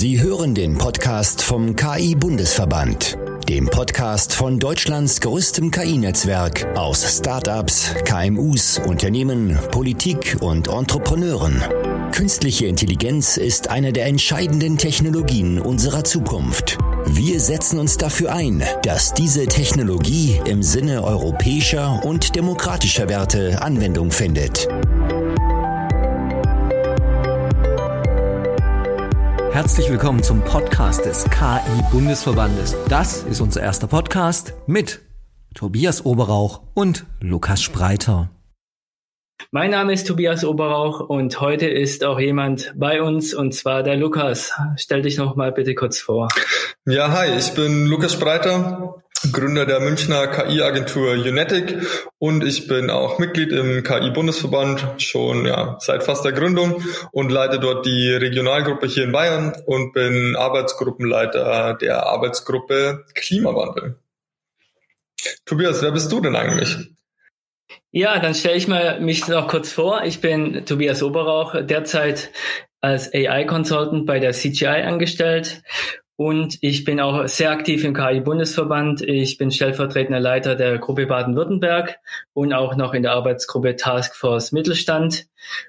Sie hören den Podcast vom KI-Bundesverband, dem Podcast von Deutschlands größtem KI-Netzwerk aus Startups, KMUs, Unternehmen, Politik und Entrepreneuren. Künstliche Intelligenz ist eine der entscheidenden Technologien unserer Zukunft. Wir setzen uns dafür ein, dass diese Technologie im Sinne europäischer und demokratischer Werte Anwendung findet. Herzlich willkommen zum Podcast des KI-Bundesverbandes. Das ist unser erster Podcast mit Tobias Oberauch und Lukas Spreiter. Mein Name ist Tobias Oberauch und heute ist auch jemand bei uns und zwar der Lukas. Stell dich noch mal bitte kurz vor. Ja, hi, ich bin Lukas Spreiter, Gründer der Münchner KI-Agentur Unetic und ich bin auch Mitglied im KI-Bundesverband schon ja, seit fast der Gründung und leite dort die Regionalgruppe hier in Bayern und bin Arbeitsgruppenleiter der Arbeitsgruppe Klimawandel. Tobias, wer bist du denn eigentlich? Ja, dann stelle ich mal mich noch kurz vor. Ich bin Tobias Oberauch, derzeit als AI-Consultant bei der CGI angestellt und ich bin auch sehr aktiv im KI-Bundesverband. Ich bin stellvertretender Leiter der Gruppe Baden-Württemberg und auch noch in der Arbeitsgruppe Taskforce Mittelstand.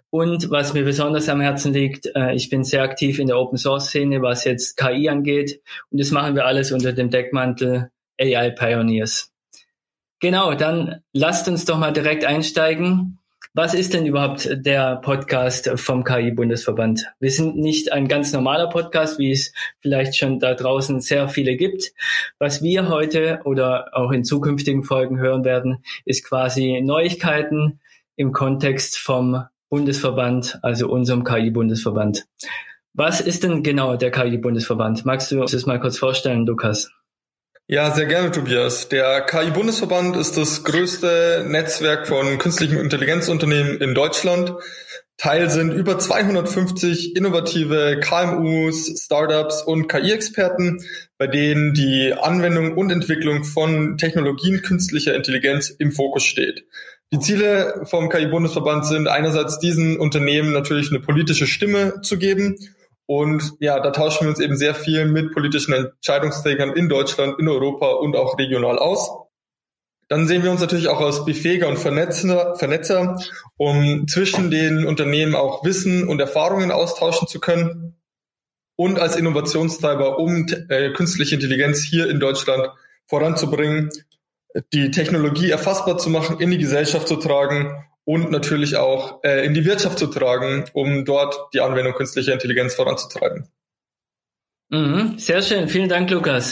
Und was mir besonders am Herzen liegt, äh, ich bin sehr aktiv in der Open-Source-Szene, was jetzt KI angeht. Und das machen wir alles unter dem Deckmantel AI Pioneers. Genau, dann lasst uns doch mal direkt einsteigen. Was ist denn überhaupt der Podcast vom KI-Bundesverband? Wir sind nicht ein ganz normaler Podcast, wie es vielleicht schon da draußen sehr viele gibt. Was wir heute oder auch in zukünftigen Folgen hören werden, ist quasi Neuigkeiten im Kontext vom Bundesverband, also unserem KI-Bundesverband. Was ist denn genau der KI-Bundesverband? Magst du uns das mal kurz vorstellen, Lukas? Ja, sehr gerne, Tobias. Der KI-Bundesverband ist das größte Netzwerk von künstlichen Intelligenzunternehmen in Deutschland. Teil sind über 250 innovative KMUs, Startups und KI-Experten, bei denen die Anwendung und Entwicklung von Technologien künstlicher Intelligenz im Fokus steht. Die Ziele vom KI-Bundesverband sind einerseits diesen Unternehmen natürlich eine politische Stimme zu geben und ja, da tauschen wir uns eben sehr viel mit politischen Entscheidungsträgern in Deutschland, in Europa und auch regional aus. Dann sehen wir uns natürlich auch als Befähiger und Vernetzer, Vernetzer, um zwischen den Unternehmen auch Wissen und Erfahrungen austauschen zu können und als Innovationstreiber, um äh, künstliche Intelligenz hier in Deutschland voranzubringen, die Technologie erfassbar zu machen, in die Gesellschaft zu tragen und natürlich auch äh, in die Wirtschaft zu tragen, um dort die Anwendung künstlicher Intelligenz voranzutreiben. Mhm, sehr schön, vielen Dank, Lukas.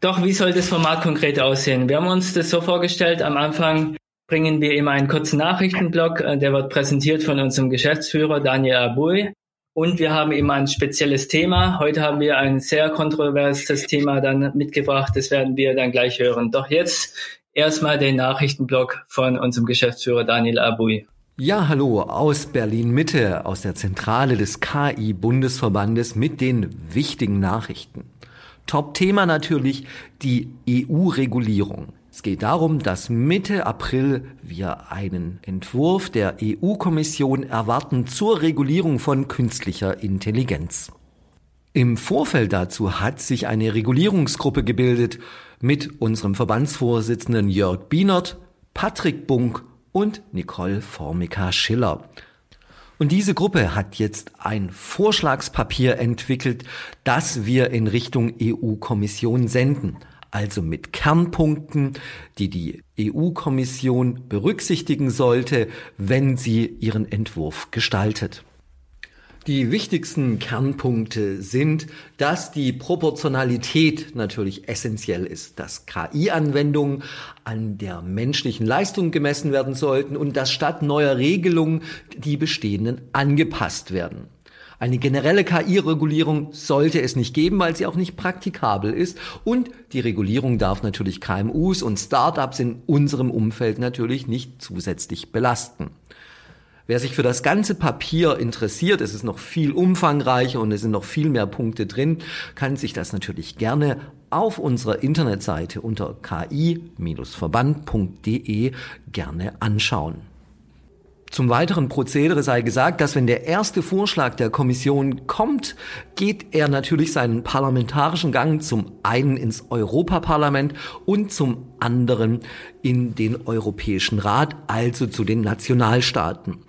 Doch, wie soll das Format konkret aussehen? Wir haben uns das so vorgestellt, am Anfang bringen wir immer einen kurzen Nachrichtenblock, äh, der wird präsentiert von unserem Geschäftsführer Daniel Abui. Und wir haben immer ein spezielles Thema. Heute haben wir ein sehr kontroverses Thema dann mitgebracht. Das werden wir dann gleich hören. Doch jetzt erstmal den Nachrichtenblock von unserem Geschäftsführer Daniel Abui. Ja, hallo aus Berlin Mitte, aus der Zentrale des KI-Bundesverbandes mit den wichtigen Nachrichten. Top-Thema natürlich die EU-Regulierung. Es geht darum, dass Mitte April wir einen Entwurf der EU-Kommission erwarten zur Regulierung von künstlicher Intelligenz. Im Vorfeld dazu hat sich eine Regulierungsgruppe gebildet mit unserem Verbandsvorsitzenden Jörg Bienert, Patrick Bunk und Nicole Formica-Schiller. Und diese Gruppe hat jetzt ein Vorschlagspapier entwickelt, das wir in Richtung EU-Kommission senden. Also mit Kernpunkten, die die EU-Kommission berücksichtigen sollte, wenn sie ihren Entwurf gestaltet. Die wichtigsten Kernpunkte sind, dass die Proportionalität natürlich essentiell ist, dass KI-Anwendungen an der menschlichen Leistung gemessen werden sollten und dass statt neuer Regelungen die bestehenden angepasst werden. Eine generelle KI-Regulierung sollte es nicht geben, weil sie auch nicht praktikabel ist. Und die Regulierung darf natürlich KMUs und Startups in unserem Umfeld natürlich nicht zusätzlich belasten. Wer sich für das ganze Papier interessiert, es ist noch viel umfangreicher und es sind noch viel mehr Punkte drin, kann sich das natürlich gerne auf unserer Internetseite unter ki-verband.de gerne anschauen. Zum weiteren Prozedere sei gesagt, dass wenn der erste Vorschlag der Kommission kommt, geht er natürlich seinen parlamentarischen Gang zum einen ins Europaparlament und zum anderen in den Europäischen Rat, also zu den Nationalstaaten.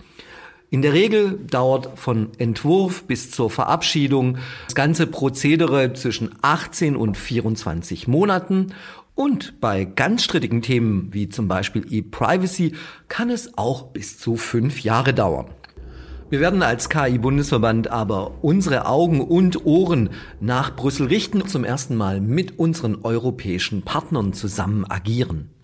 In der Regel dauert von Entwurf bis zur Verabschiedung das ganze Prozedere zwischen 18 und 24 Monaten und bei ganz strittigen Themen wie zum Beispiel E-Privacy kann es auch bis zu fünf Jahre dauern. Wir werden als KI-Bundesverband aber unsere Augen und Ohren nach Brüssel richten, zum ersten Mal mit unseren europäischen Partnern zusammen agieren.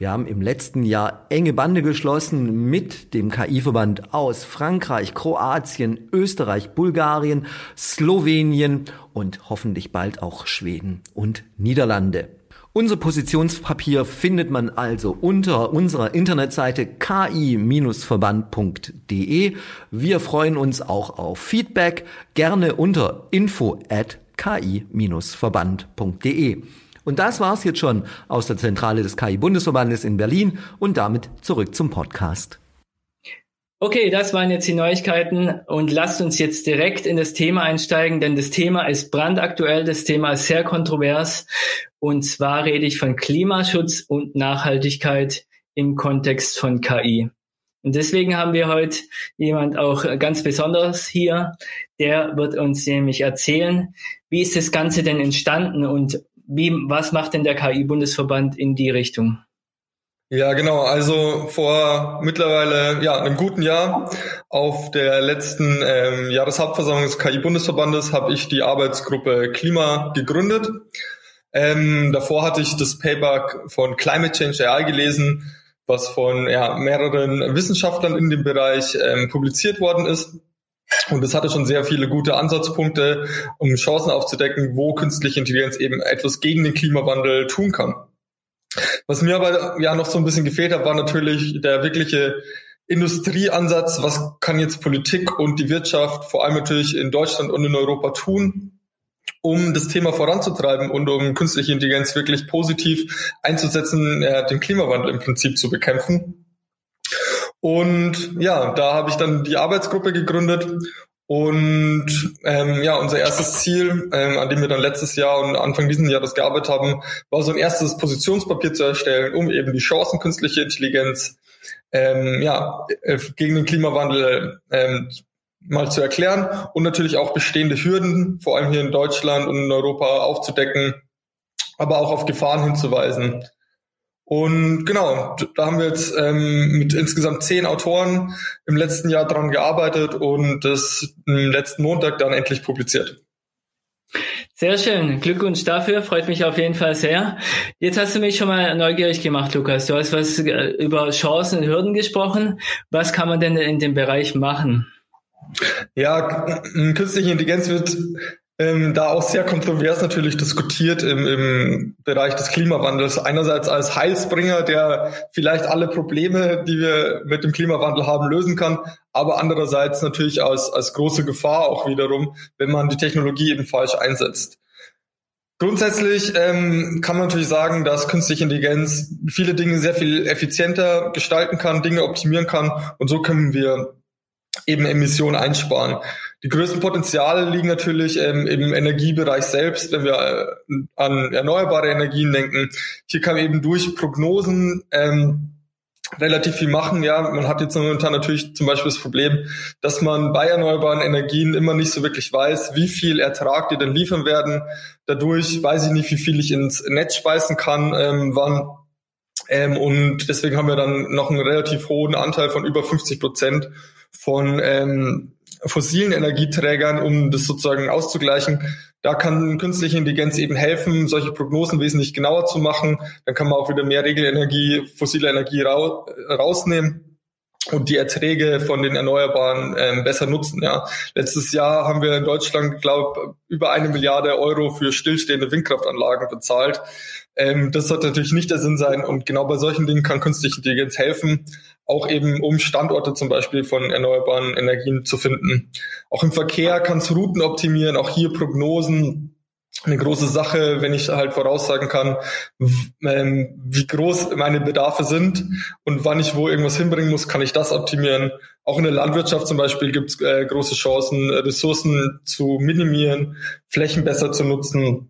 Wir haben im letzten Jahr enge Bande geschlossen mit dem KI-Verband aus Frankreich, Kroatien, Österreich, Bulgarien, Slowenien und hoffentlich bald auch Schweden und Niederlande. Unser Positionspapier findet man also unter unserer Internetseite ki-verband.de. Wir freuen uns auch auf Feedback, gerne unter info at ki-verband.de. Und das war's jetzt schon aus der Zentrale des KI-Bundesverbandes in Berlin und damit zurück zum Podcast. Okay, das waren jetzt die Neuigkeiten und lasst uns jetzt direkt in das Thema einsteigen, denn das Thema ist brandaktuell, das Thema ist sehr kontrovers und zwar rede ich von Klimaschutz und Nachhaltigkeit im Kontext von KI. Und deswegen haben wir heute jemand auch ganz besonders hier, der wird uns nämlich erzählen, wie ist das Ganze denn entstanden und wie, was macht denn der KI-Bundesverband in die Richtung? Ja, genau. Also vor mittlerweile ja einem guten Jahr auf der letzten ähm, Jahreshauptversammlung des KI-Bundesverbandes habe ich die Arbeitsgruppe Klima gegründet. Ähm, davor hatte ich das Paper von Climate Change AI gelesen, was von ja, mehreren Wissenschaftlern in dem Bereich ähm, publiziert worden ist. Und es hatte schon sehr viele gute Ansatzpunkte, um Chancen aufzudecken, wo künstliche Intelligenz eben etwas gegen den Klimawandel tun kann. Was mir aber ja noch so ein bisschen gefehlt hat, war natürlich der wirkliche Industrieansatz. Was kann jetzt Politik und die Wirtschaft, vor allem natürlich in Deutschland und in Europa tun, um das Thema voranzutreiben und um künstliche Intelligenz wirklich positiv einzusetzen, äh, den Klimawandel im Prinzip zu bekämpfen. Und ja, da habe ich dann die Arbeitsgruppe gegründet und ähm, ja, unser erstes Ziel, ähm, an dem wir dann letztes Jahr und Anfang dieses Jahres gearbeitet haben, war so ein erstes Positionspapier zu erstellen, um eben die Chancen künstliche Intelligenz ähm, ja, äh, gegen den Klimawandel ähm, mal zu erklären und natürlich auch bestehende Hürden, vor allem hier in Deutschland und in Europa aufzudecken, aber auch auf Gefahren hinzuweisen. Und genau, da haben wir jetzt ähm, mit insgesamt zehn Autoren im letzten Jahr dran gearbeitet und das letzten Montag dann endlich publiziert. Sehr schön. Glückwunsch dafür. Freut mich auf jeden Fall sehr. Jetzt hast du mich schon mal neugierig gemacht, Lukas. Du hast was äh, über Chancen und Hürden gesprochen. Was kann man denn in dem Bereich machen? Ja, künstliche Intelligenz wird ähm, da auch sehr kontrovers natürlich diskutiert im, im Bereich des Klimawandels. Einerseits als Heilsbringer, der vielleicht alle Probleme, die wir mit dem Klimawandel haben, lösen kann, aber andererseits natürlich als, als große Gefahr auch wiederum, wenn man die Technologie eben falsch einsetzt. Grundsätzlich ähm, kann man natürlich sagen, dass künstliche Intelligenz viele Dinge sehr viel effizienter gestalten kann, Dinge optimieren kann und so können wir eben Emissionen einsparen. Die größten Potenziale liegen natürlich ähm, im Energiebereich selbst, wenn wir äh, an erneuerbare Energien denken. Hier kann man eben durch Prognosen ähm, relativ viel machen. Ja, man hat jetzt momentan natürlich zum Beispiel das Problem, dass man bei erneuerbaren Energien immer nicht so wirklich weiß, wie viel Ertrag die denn liefern werden. Dadurch weiß ich nicht, wie viel ich ins Netz speisen kann, ähm, wann. Ähm, und deswegen haben wir dann noch einen relativ hohen Anteil von über 50 Prozent von ähm, fossilen Energieträgern, um das sozusagen auszugleichen. Da kann künstliche Intelligenz eben helfen, solche Prognosen wesentlich genauer zu machen. Dann kann man auch wieder mehr Regelenergie, fossile Energie rausnehmen und die Erträge von den Erneuerbaren ähm, besser nutzen. Ja. Letztes Jahr haben wir in Deutschland, glaube über eine Milliarde Euro für stillstehende Windkraftanlagen bezahlt. Ähm, das sollte natürlich nicht der Sinn sein. Und genau bei solchen Dingen kann künstliche Intelligenz helfen, auch eben um Standorte zum Beispiel von erneuerbaren Energien zu finden. Auch im Verkehr kann es Routen optimieren, auch hier Prognosen eine große Sache, wenn ich halt voraussagen kann, ähm, wie groß meine Bedarfe sind und wann ich wo irgendwas hinbringen muss, kann ich das optimieren. Auch in der Landwirtschaft zum Beispiel gibt es äh, große Chancen, Ressourcen zu minimieren, Flächen besser zu nutzen.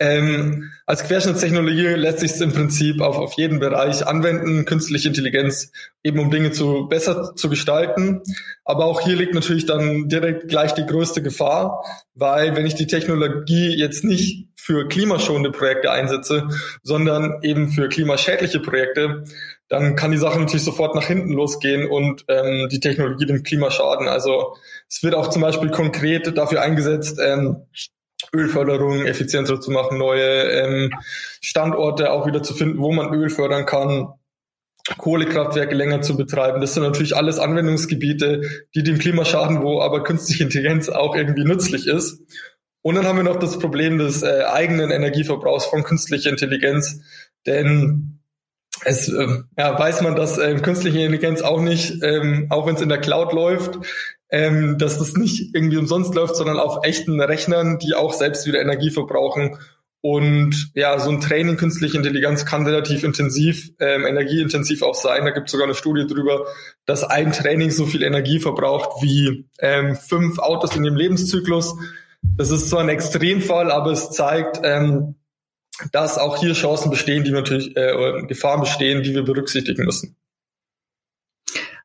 Ähm, als Querschnittstechnologie lässt sich es im Prinzip auf, auf jeden Bereich anwenden, künstliche Intelligenz, eben um Dinge zu besser zu gestalten. Aber auch hier liegt natürlich dann direkt gleich die größte Gefahr, weil wenn ich die Technologie jetzt nicht für klimaschonende Projekte einsetze, sondern eben für klimaschädliche Projekte, dann kann die Sache natürlich sofort nach hinten losgehen und ähm, die Technologie dem Klima schaden. Also es wird auch zum Beispiel konkret dafür eingesetzt, ähm, Ölförderung effizienter zu machen, neue ähm, Standorte auch wieder zu finden, wo man Öl fördern kann, Kohlekraftwerke länger zu betreiben. Das sind natürlich alles Anwendungsgebiete, die dem Klima schaden, wo aber künstliche Intelligenz auch irgendwie nützlich ist. Und dann haben wir noch das Problem des äh, eigenen Energieverbrauchs von künstlicher Intelligenz, denn es äh, ja, weiß man, dass äh, künstliche Intelligenz auch nicht, ähm, auch wenn es in der Cloud läuft, ähm, dass das nicht irgendwie umsonst läuft, sondern auf echten Rechnern, die auch selbst wieder Energie verbrauchen. Und ja, so ein Training künstliche Intelligenz kann relativ intensiv, ähm, energieintensiv auch sein. Da gibt es sogar eine Studie drüber, dass ein Training so viel Energie verbraucht wie ähm, fünf Autos in dem Lebenszyklus. Das ist zwar ein Extremfall, aber es zeigt, ähm, dass auch hier Chancen bestehen, die natürlich äh, Gefahren bestehen, die wir berücksichtigen müssen.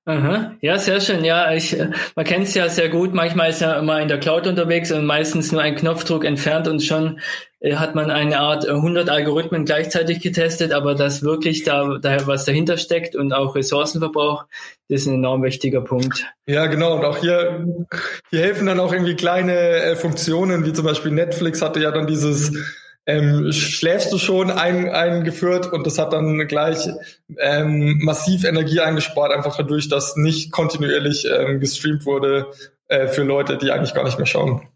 Aha. Ja, sehr schön. Ja, ich, man kennt es ja sehr gut. Manchmal ist er immer in der Cloud unterwegs und meistens nur ein Knopfdruck entfernt und schon äh, hat man eine Art 100 Algorithmen gleichzeitig getestet, aber das wirklich da, da was dahinter steckt und auch Ressourcenverbrauch, das ist ein enorm wichtiger Punkt. Ja, genau. Und auch hier, hier helfen dann auch irgendwie kleine äh, Funktionen, wie zum Beispiel Netflix hatte ja dann dieses ähm, schläfst du schon ein, eingeführt und das hat dann gleich ähm, massiv Energie eingespart, einfach dadurch, dass nicht kontinuierlich ähm, gestreamt wurde äh, für Leute, die eigentlich gar nicht mehr schauen.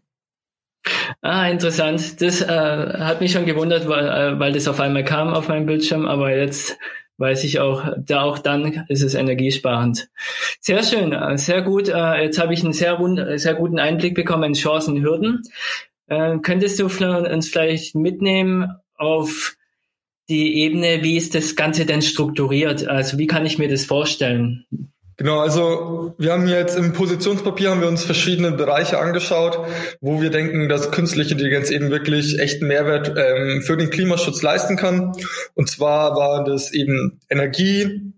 Ah, interessant. Das äh, hat mich schon gewundert, weil, äh, weil das auf einmal kam auf meinem Bildschirm, aber jetzt weiß ich auch, da auch dann ist es energiesparend. Sehr schön, äh, sehr gut. Äh, jetzt habe ich einen sehr, sehr guten Einblick bekommen in Chancen Hürden. Äh, könntest du uns vielleicht mitnehmen auf die Ebene, wie ist das Ganze denn strukturiert? Also wie kann ich mir das vorstellen? Genau, also wir haben jetzt im Positionspapier haben wir uns verschiedene Bereiche angeschaut, wo wir denken, dass künstliche Intelligenz eben wirklich echten Mehrwert ähm, für den Klimaschutz leisten kann. Und zwar war das eben Energie,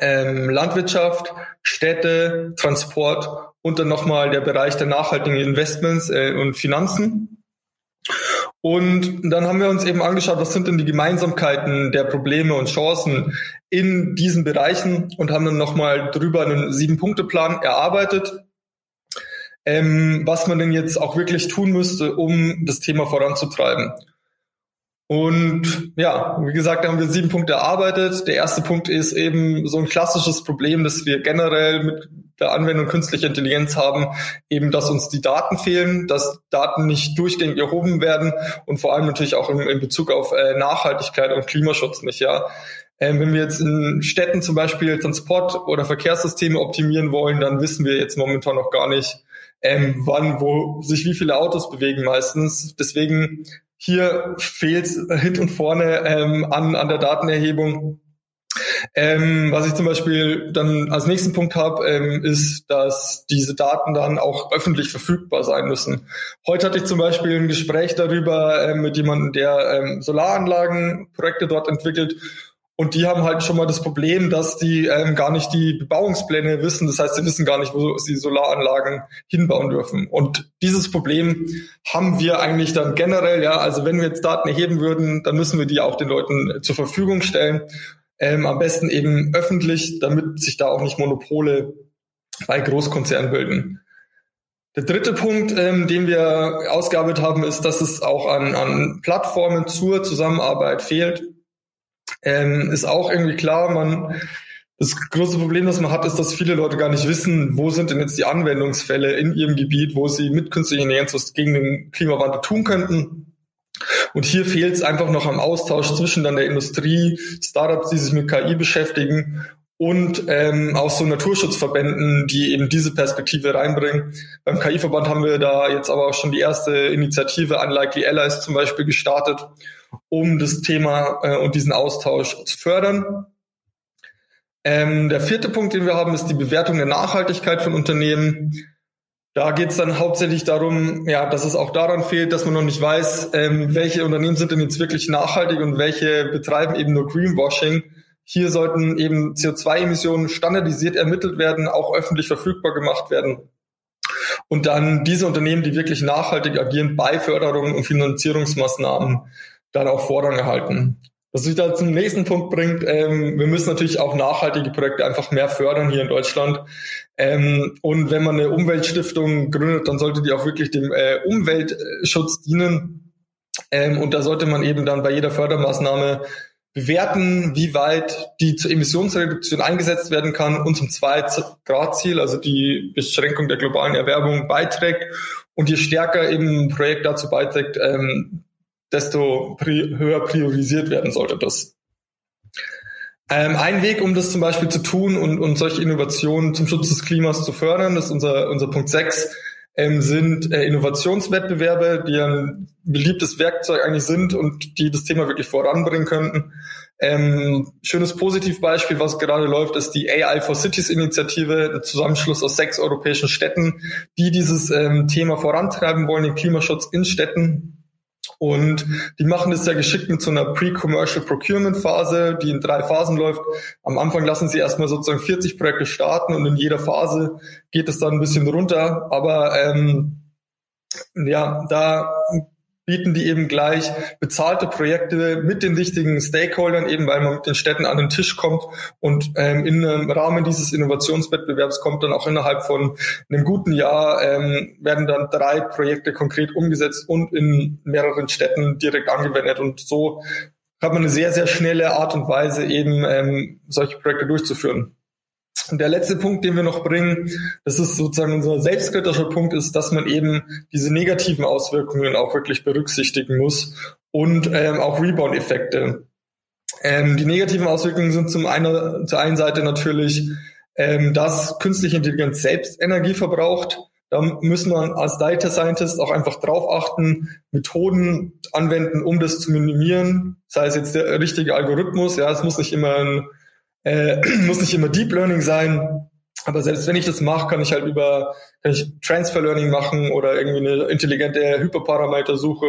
ähm, Landwirtschaft, Städte, Transport und dann nochmal der Bereich der nachhaltigen Investments äh, und Finanzen. Und dann haben wir uns eben angeschaut, was sind denn die Gemeinsamkeiten der Probleme und Chancen in diesen Bereichen und haben dann nochmal drüber einen Sieben-Punkte-Plan erarbeitet, ähm, was man denn jetzt auch wirklich tun müsste, um das Thema voranzutreiben. Und ja, wie gesagt, haben wir sieben Punkte erarbeitet. Der erste Punkt ist eben so ein klassisches Problem, das wir generell mit der Anwendung künstlicher Intelligenz haben, eben, dass uns die Daten fehlen, dass Daten nicht durchgängig erhoben werden und vor allem natürlich auch in, in Bezug auf äh, Nachhaltigkeit und Klimaschutz nicht, ja. Ähm, wenn wir jetzt in Städten zum Beispiel Transport- oder Verkehrssysteme optimieren wollen, dann wissen wir jetzt momentan noch gar nicht, ähm, wann, wo sich wie viele Autos bewegen meistens. Deswegen hier fehlt hinten und vorne ähm, an, an der Datenerhebung. Ähm, was ich zum Beispiel dann als nächsten Punkt habe, ähm, ist, dass diese Daten dann auch öffentlich verfügbar sein müssen. Heute hatte ich zum Beispiel ein Gespräch darüber ähm, mit jemandem, der ähm, Solaranlagenprojekte dort entwickelt und die haben halt schon mal das Problem, dass die ähm, gar nicht die Bebauungspläne wissen. Das heißt, sie wissen gar nicht, wo sie Solaranlagen hinbauen dürfen. Und dieses Problem haben wir eigentlich dann generell, ja, also wenn wir jetzt Daten erheben würden, dann müssen wir die auch den Leuten zur Verfügung stellen. Ähm, am besten eben öffentlich, damit sich da auch nicht Monopole bei Großkonzernen bilden. Der dritte Punkt, ähm, den wir ausgearbeitet haben, ist, dass es auch an, an Plattformen zur Zusammenarbeit fehlt ähm, ist auch irgendwie klar, man, das große Problem, das man hat, ist, dass viele Leute gar nicht wissen, wo sind denn jetzt die Anwendungsfälle in ihrem Gebiet, wo sie mit künstlicher Intelligenz was gegen den Klimawandel tun könnten. Und hier fehlt es einfach noch am Austausch zwischen dann der Industrie, Startups, die sich mit KI beschäftigen und ähm, auch so Naturschutzverbänden, die eben diese Perspektive reinbringen. Beim KI-Verband haben wir da jetzt aber auch schon die erste Initiative Unlikely Allies zum Beispiel gestartet, um das Thema äh, und diesen Austausch zu fördern. Ähm, der vierte Punkt, den wir haben, ist die Bewertung der Nachhaltigkeit von Unternehmen. Da geht es dann hauptsächlich darum, ja, dass es auch daran fehlt, dass man noch nicht weiß, ähm, welche Unternehmen sind denn jetzt wirklich nachhaltig und welche betreiben eben nur Greenwashing. Hier sollten eben CO2-Emissionen standardisiert ermittelt werden, auch öffentlich verfügbar gemacht werden. Und dann diese Unternehmen, die wirklich nachhaltig agieren, bei Förderungen und Finanzierungsmaßnahmen dann auch Vorrang erhalten. Was mich da zum nächsten Punkt bringt, ähm, wir müssen natürlich auch nachhaltige Projekte einfach mehr fördern hier in Deutschland. Ähm, und wenn man eine Umweltstiftung gründet, dann sollte die auch wirklich dem äh, Umweltschutz dienen. Ähm, und da sollte man eben dann bei jeder Fördermaßnahme bewerten, wie weit die zur Emissionsreduktion eingesetzt werden kann und zum 2-Grad-Ziel, also die Beschränkung der globalen Erwärmung, beiträgt. Und je stärker eben ein Projekt dazu beiträgt, ähm, desto pri höher priorisiert werden sollte das. Ähm, ein Weg, um das zum Beispiel zu tun und, und solche Innovationen zum Schutz des Klimas zu fördern, das ist unser, unser Punkt 6, ähm, sind äh, Innovationswettbewerbe, die ein beliebtes Werkzeug eigentlich sind und die das Thema wirklich voranbringen könnten. Ähm, schönes Positivbeispiel, was gerade läuft, ist die AI for Cities Initiative, ein Zusammenschluss aus sechs europäischen Städten, die dieses ähm, Thema vorantreiben wollen, den Klimaschutz in Städten. Und die machen das sehr geschickt mit so einer Pre-Commercial Procurement Phase, die in drei Phasen läuft. Am Anfang lassen sie erstmal sozusagen 40 Projekte starten und in jeder Phase geht es dann ein bisschen runter. Aber ähm, ja, da bieten die eben gleich bezahlte Projekte mit den richtigen Stakeholdern, eben weil man mit den Städten an den Tisch kommt und ähm, in einem Rahmen dieses Innovationswettbewerbs kommt dann auch innerhalb von einem guten Jahr ähm, werden dann drei Projekte konkret umgesetzt und in mehreren Städten direkt angewendet und so hat man eine sehr, sehr schnelle Art und Weise eben ähm, solche Projekte durchzuführen. Und der letzte Punkt, den wir noch bringen, das ist sozusagen unser selbstkritischer Punkt, ist, dass man eben diese negativen Auswirkungen auch wirklich berücksichtigen muss und ähm, auch Rebound-Effekte. Ähm, die negativen Auswirkungen sind zum einen, zur einen Seite natürlich, ähm, dass künstliche Intelligenz selbst Energie verbraucht. Da müssen wir als Data Scientist auch einfach drauf achten, Methoden anwenden, um das zu minimieren. Sei es jetzt der richtige Algorithmus, ja, es muss nicht immer ein äh, muss nicht immer Deep Learning sein, aber selbst wenn ich das mache, kann ich halt über kann ich Transfer Learning machen oder irgendwie eine intelligente Hyperparametersuche,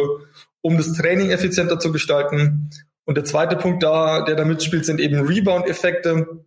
um das Training effizienter zu gestalten. Und der zweite Punkt da, der da mitspielt, sind eben Rebound-Effekte.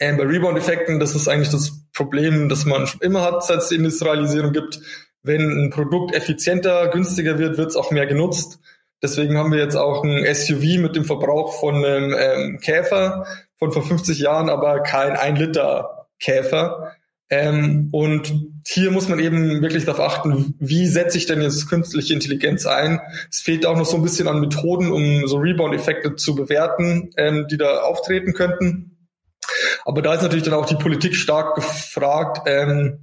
Ähm, bei Rebound-Effekten, das ist eigentlich das Problem, das man schon immer hat, seit es die Industrialisierung gibt. Wenn ein Produkt effizienter, günstiger wird, wird es auch mehr genutzt. Deswegen haben wir jetzt auch ein SUV mit dem Verbrauch von einem ähm, Käfer von vor 50 Jahren, aber kein 1 Liter Käfer. Ähm, und hier muss man eben wirklich darauf achten, wie setze ich denn jetzt künstliche Intelligenz ein. Es fehlt auch noch so ein bisschen an Methoden, um so Rebound-Effekte zu bewerten, ähm, die da auftreten könnten. Aber da ist natürlich dann auch die Politik stark gefragt, ähm,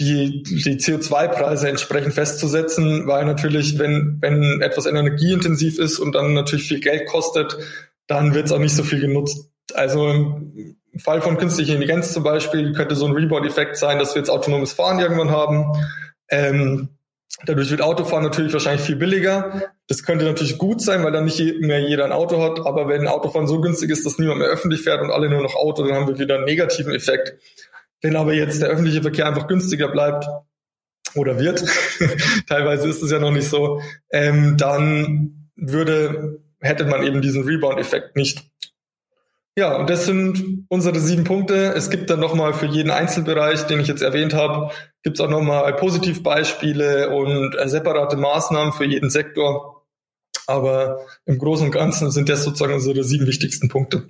die, die CO2-Preise entsprechend festzusetzen, weil natürlich, wenn, wenn etwas energieintensiv ist und dann natürlich viel Geld kostet, dann wird es auch nicht so viel genutzt. Also im Fall von künstlicher Intelligenz zum Beispiel könnte so ein Rebound-Effekt sein, dass wir jetzt autonomes Fahren irgendwann haben. Ähm, dadurch wird Autofahren natürlich wahrscheinlich viel billiger. Das könnte natürlich gut sein, weil dann nicht mehr jeder ein Auto hat. Aber wenn Autofahren so günstig ist, dass niemand mehr öffentlich fährt und alle nur noch Auto, dann haben wir wieder einen negativen Effekt. Wenn aber jetzt der öffentliche Verkehr einfach günstiger bleibt oder wird, teilweise ist es ja noch nicht so, ähm, dann würde, hätte man eben diesen Rebound-Effekt nicht. Ja, und das sind unsere sieben Punkte. Es gibt dann nochmal für jeden Einzelbereich, den ich jetzt erwähnt habe, gibt es auch nochmal Positivbeispiele und äh, separate Maßnahmen für jeden Sektor. Aber im Großen und Ganzen sind das sozusagen unsere sieben wichtigsten Punkte.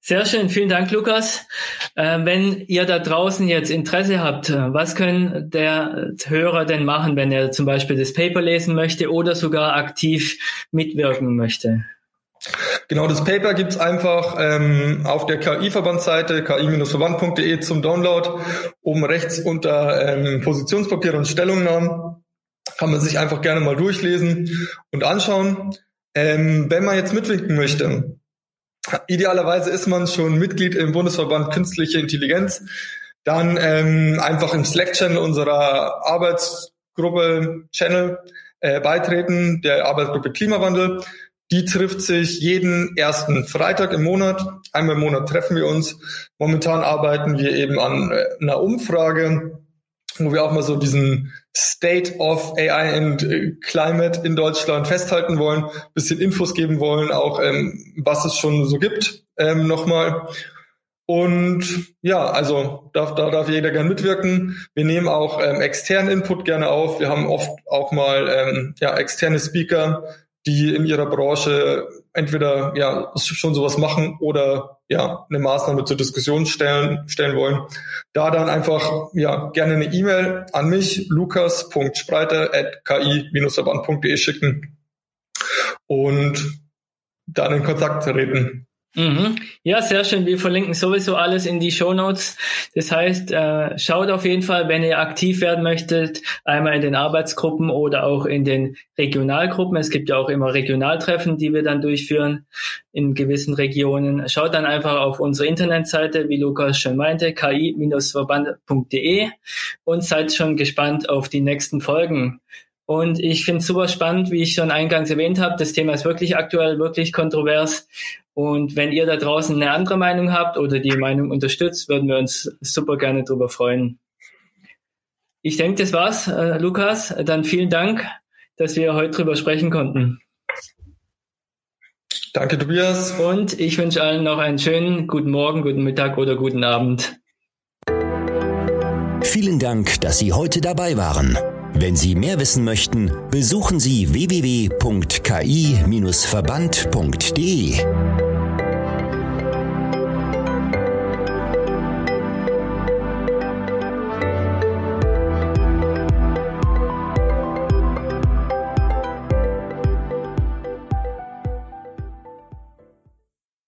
Sehr schön, vielen Dank, Lukas. Äh, wenn ihr da draußen jetzt Interesse habt, was können der Hörer denn machen, wenn er zum Beispiel das Paper lesen möchte oder sogar aktiv mitwirken möchte? Genau, das Paper gibt's einfach ähm, auf der KI-Verbandsseite ki-verband.de zum Download. Oben rechts unter ähm, Positionspapier und Stellungnahmen kann man sich einfach gerne mal durchlesen und anschauen. Ähm, wenn man jetzt mitwirken möchte, Idealerweise ist man schon Mitglied im Bundesverband Künstliche Intelligenz. Dann ähm, einfach im Slack-Channel unserer Arbeitsgruppe Channel äh, beitreten, der Arbeitsgruppe Klimawandel. Die trifft sich jeden ersten Freitag im Monat. Einmal im Monat treffen wir uns. Momentan arbeiten wir eben an äh, einer Umfrage, wo wir auch mal so diesen State of AI and äh, Climate in Deutschland festhalten wollen, bisschen Infos geben wollen, auch ähm, was es schon so gibt, ähm, nochmal. Und ja, also darf, da darf jeder gerne mitwirken. Wir nehmen auch ähm, externen Input gerne auf. Wir haben oft auch mal ähm, ja, externe Speaker, die in ihrer Branche entweder ja schon sowas machen oder ja eine Maßnahme zur Diskussion stellen stellen wollen. Da dann einfach ja gerne eine E-Mail an mich lukas.spreiter@ki-verband.de schicken und dann in Kontakt treten. Mhm. Ja, sehr schön. Wir verlinken sowieso alles in die Show Notes. Das heißt, äh, schaut auf jeden Fall, wenn ihr aktiv werden möchtet, einmal in den Arbeitsgruppen oder auch in den Regionalgruppen. Es gibt ja auch immer Regionaltreffen, die wir dann durchführen in gewissen Regionen. Schaut dann einfach auf unsere Internetseite, wie Lukas schon meinte, ki-verband.de und seid schon gespannt auf die nächsten Folgen. Und ich finde es super spannend, wie ich schon eingangs erwähnt habe. Das Thema ist wirklich aktuell, wirklich kontrovers. Und wenn ihr da draußen eine andere Meinung habt oder die Meinung unterstützt, würden wir uns super gerne darüber freuen. Ich denke, das war's, äh, Lukas. Dann vielen Dank, dass wir heute drüber sprechen konnten. Danke, Tobias. Und ich wünsche allen noch einen schönen guten Morgen, guten Mittag oder guten Abend. Vielen Dank, dass Sie heute dabei waren. Wenn Sie mehr wissen möchten, besuchen Sie www.ki-verband.de.